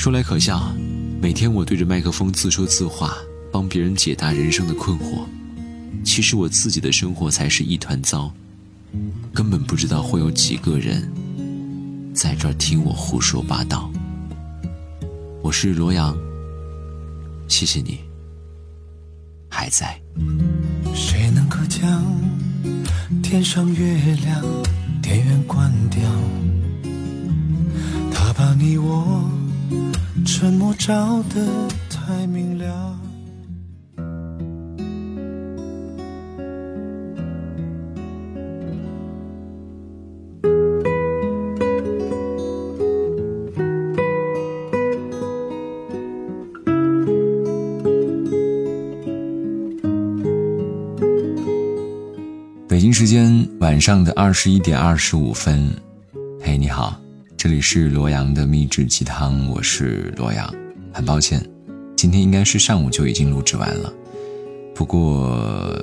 说来可笑，每天我对着麦克风自说自话，帮别人解答人生的困惑，其实我自己的生活才是一团糟，根本不知道会有几个人在这儿听我胡说八道。我是罗阳，谢谢你还在。谁能够将天上月亮电源关掉？他把你我。沉默照得太明了。北京时间晚上的二十一点二十五分，嘿，你好。这里是罗阳的秘制鸡汤，我是罗阳。很抱歉，今天应该是上午就已经录制完了，不过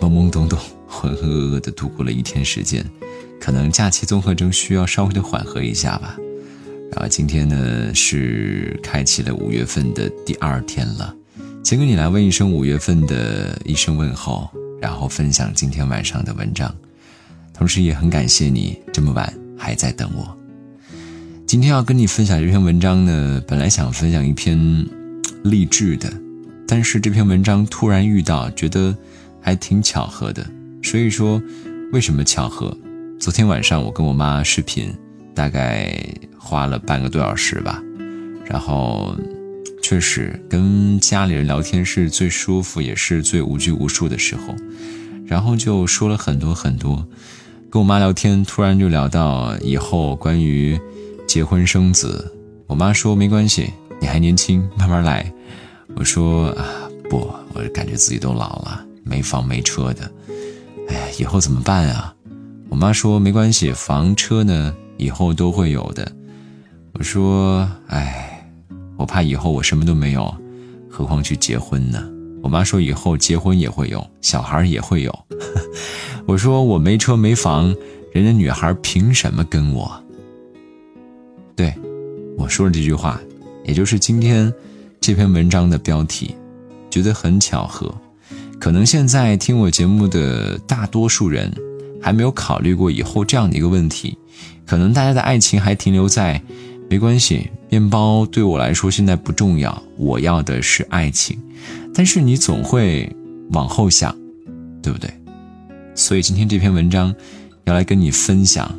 懵懵懂懂、浑浑噩噩的度过了一天时间，可能假期综合征需要稍微的缓和一下吧。然后今天呢是开启了五月份的第二天了，先跟你来问一声五月份的一声问候，然后分享今天晚上的文章，同时也很感谢你这么晚。还在等我。今天要跟你分享这篇文章呢，本来想分享一篇励志的，但是这篇文章突然遇到，觉得还挺巧合的。所以说，为什么巧合？昨天晚上我跟我妈视频，大概花了半个多小时吧，然后确实跟家里人聊天是最舒服，也是最无拘无束的时候，然后就说了很多很多。跟我妈聊天，突然就聊到以后关于结婚生子。我妈说没关系，你还年轻，慢慢来。我说啊不，我感觉自己都老了，没房没车的，哎，以后怎么办啊？我妈说没关系，房车呢以后都会有的。我说哎，我怕以后我什么都没有，何况去结婚呢？我妈说以后结婚也会有，小孩也会有。我说我没车没房，人家女孩凭什么跟我？对，我说了这句话，也就是今天这篇文章的标题，觉得很巧合。可能现在听我节目的大多数人还没有考虑过以后这样的一个问题，可能大家的爱情还停留在没关系，面包对我来说现在不重要，我要的是爱情。但是你总会往后想，对不对？所以今天这篇文章，要来跟你分享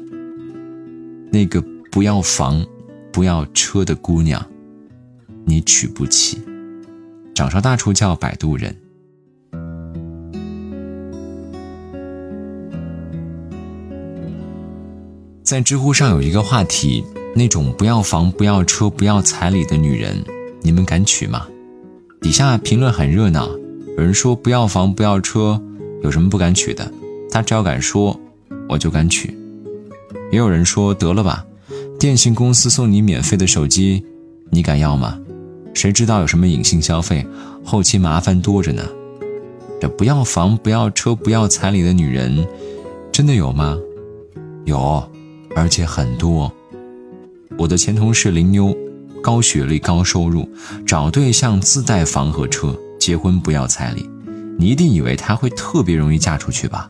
那个不要房、不要车的姑娘，你娶不起。掌上大厨叫摆渡人，在知乎上有一个话题：那种不要房、不要车、不要彩礼的女人，你们敢娶吗？底下评论很热闹，有人说不要房、不要车，有什么不敢娶的？他只要敢说，我就敢娶。也有人说得了吧，电信公司送你免费的手机，你敢要吗？谁知道有什么隐性消费，后期麻烦多着呢。这不要房、不要车、不要彩礼的女人，真的有吗？有，而且很多。我的前同事林妞，高学历、高收入，找对象自带房和车，结婚不要彩礼。你一定以为她会特别容易嫁出去吧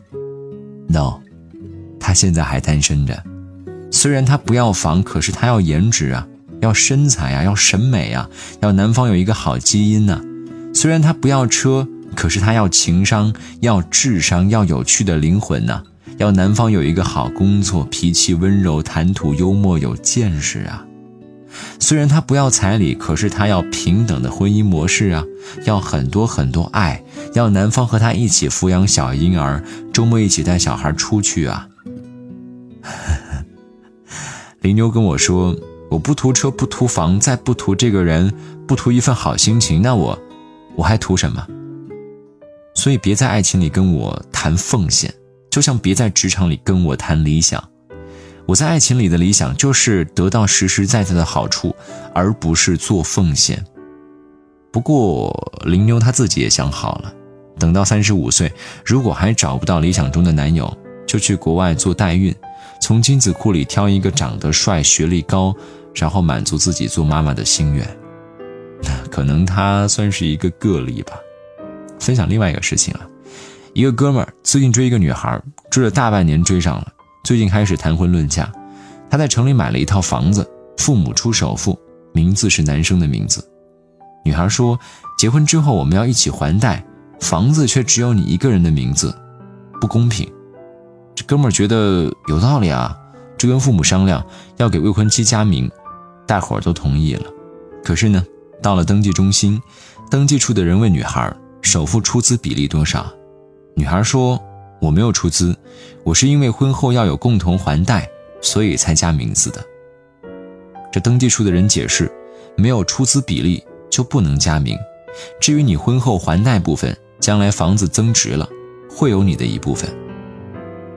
？no，他现在还单身着。虽然他不要房，可是他要颜值啊，要身材啊，要审美啊，要男方有一个好基因呢。虽然他不要车，可是他要情商，要智商，要有趣的灵魂呢。要男方有一个好工作，脾气温柔，谈吐幽默，有见识啊。虽然他不要彩礼，可是他要平等的婚姻模式啊，要很多很多爱，要男方和他一起抚养小婴儿，周末一起带小孩出去啊。林妞跟我说：“我不图车，不图房，再不图这个人，不图一份好心情，那我，我还图什么？所以别在爱情里跟我谈奉献，就像别在职场里跟我谈理想。”我在爱情里的理想就是得到实实在在的好处，而不是做奉献。不过林妞她自己也想好了，等到三十五岁，如果还找不到理想中的男友，就去国外做代孕，从精子库里挑一个长得帅、学历高、然后满足自己做妈妈的心愿。那可能他算是一个个例吧。分享另外一个事情啊，一个哥们儿最近追一个女孩，追了大半年追上了，最近开始谈婚论嫁。他在城里买了一套房子，父母出首付，名字是男生的名字。女孩说，结婚之后我们要一起还贷，房子却只有你一个人的名字，不公平。这哥们儿觉得有道理啊，就跟父母商量要给未婚妻加名，大伙儿都同意了。可是呢，到了登记中心，登记处的人问女孩首付出资比例多少，女孩说我没有出资，我是因为婚后要有共同还贷，所以才加名字的。这登记处的人解释，没有出资比例就不能加名。至于你婚后还贷部分，将来房子增值了，会有你的一部分。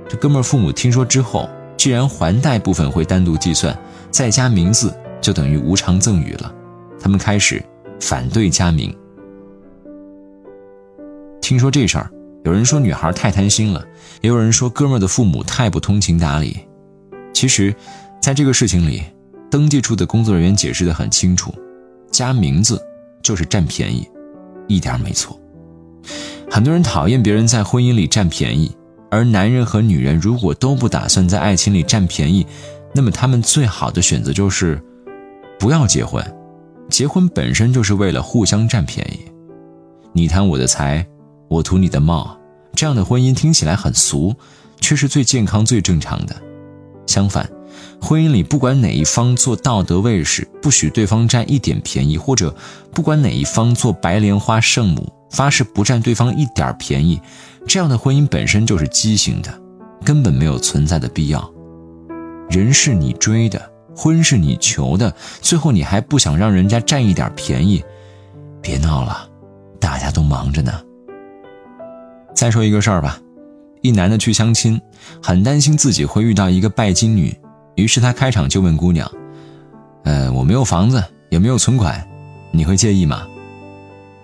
这哥们儿父母听说之后，既然还贷部分会单独计算，再加名字就等于无偿赠与了，他们开始反对加名。听说这事儿，有人说女孩太贪心了，也有人说哥们儿的父母太不通情达理。其实，在这个事情里，登记处的工作人员解释的很清楚，加名字就是占便宜，一点没错。很多人讨厌别人在婚姻里占便宜。而男人和女人如果都不打算在爱情里占便宜，那么他们最好的选择就是不要结婚。结婚本身就是为了互相占便宜，你贪我的财，我图你的貌，这样的婚姻听起来很俗，却是最健康、最正常的。相反，婚姻里不管哪一方做道德卫士，不许对方占一点便宜，或者不管哪一方做白莲花圣母，发誓不占对方一点便宜。这样的婚姻本身就是畸形的，根本没有存在的必要。人是你追的，婚是你求的，最后你还不想让人家占一点便宜？别闹了，大家都忙着呢。再说一个事儿吧，一男的去相亲，很担心自己会遇到一个拜金女，于是他开场就问姑娘：“呃，我没有房子，也没有存款，你会介意吗？”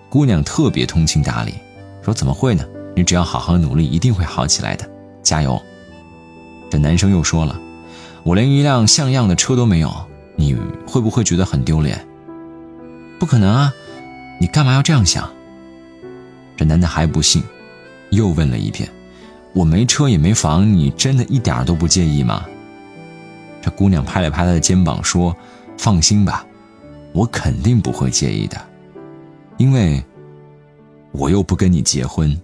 姑娘特别通情达理，说：“怎么会呢？”你只要好好努力，一定会好起来的，加油！这男生又说了：“我连一辆像样的车都没有，你会不会觉得很丢脸？”不可能啊！你干嘛要这样想？这男的还不信，又问了一遍：“我没车也没房，你真的一点都不介意吗？”这姑娘拍了拍他的肩膀说：“放心吧，我肯定不会介意的，因为我又不跟你结婚。”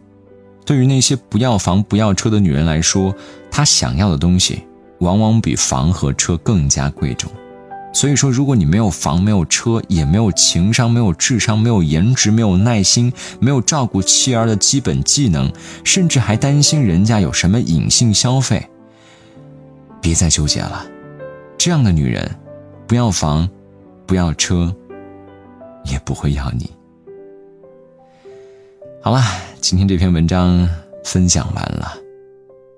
对于那些不要房不要车的女人来说，她想要的东西往往比房和车更加贵重。所以说，如果你没有房、没有车，也没有情商、没有智商、没有颜值、没有耐心、没有照顾妻儿的基本技能，甚至还担心人家有什么隐性消费，别再纠结了。这样的女人，不要房，不要车，也不会要你。好了。今天这篇文章分享完了，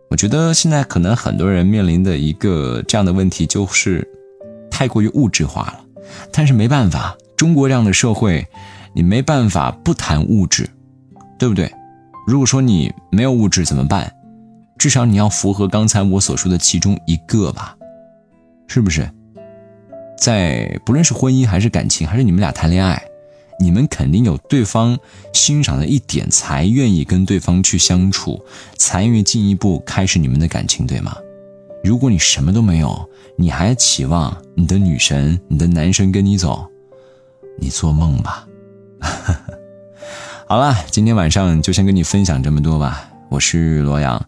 我觉得现在可能很多人面临的一个这样的问题就是太过于物质化了。但是没办法，中国这样的社会，你没办法不谈物质，对不对？如果说你没有物质怎么办？至少你要符合刚才我所说的其中一个吧，是不是？在不论是婚姻还是感情，还是你们俩谈恋爱。你们肯定有对方欣赏的一点，才愿意跟对方去相处，才愿意进一步开始你们的感情，对吗？如果你什么都没有，你还期望你的女神、你的男神跟你走，你做梦吧！好了，今天晚上就先跟你分享这么多吧。我是罗阳，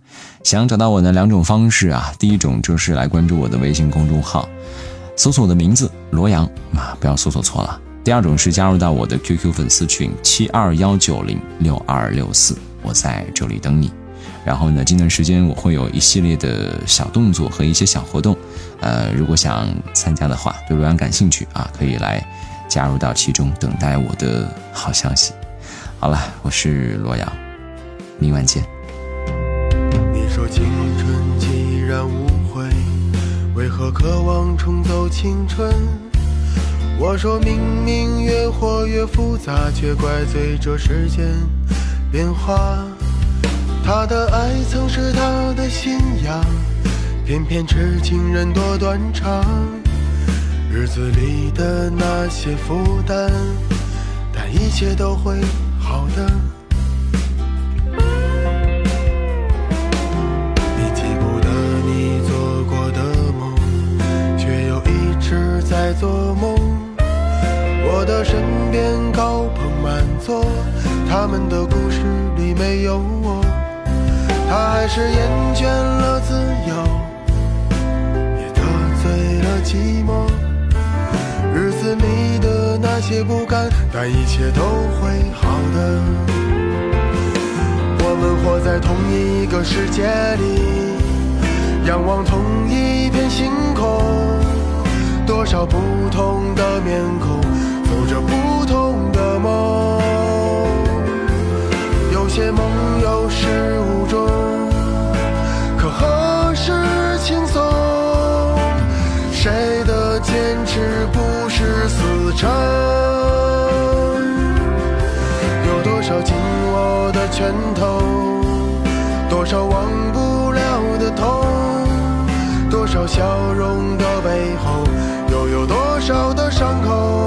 想找到我的两种方式啊，第一种就是来关注我的微信公众号，搜索我的名字罗阳啊，不要搜索错了。第二种是加入到我的 QQ 粉丝群七二幺九零六二六四，我在这里等你。然后呢，近段时间我会有一系列的小动作和一些小活动，呃，如果想参加的话，对罗阳感兴趣啊，可以来加入到其中，等待我的好消息。好了，我是罗阳，明晚见。你说青春既然无悔，为何渴望重走青春？我说明明越活越复杂，却怪罪这时间变化。他的爱曾是他的信仰，偏偏痴情人多断肠。日子里的那些负担，但一切都会好的。你记不得你做过的梦，却又一直在做梦。我的身边高朋满座，他们的故事里没有我。他还是厌倦了自由，也得罪了寂寞。日子里的那些不甘，但一切都会好的。我们活在同一个世界里，仰望同一片星空，多少不同的面孔，走着不同的梦。有些梦有始无拳头，多少忘不了的痛，多少笑容的背后，又有多少的伤口？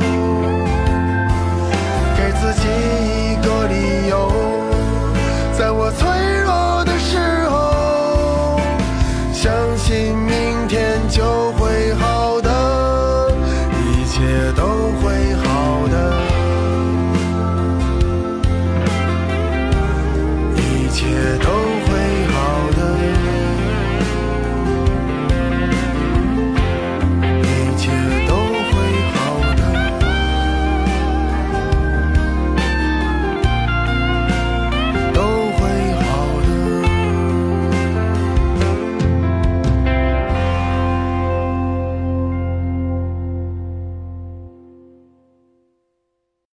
街切都。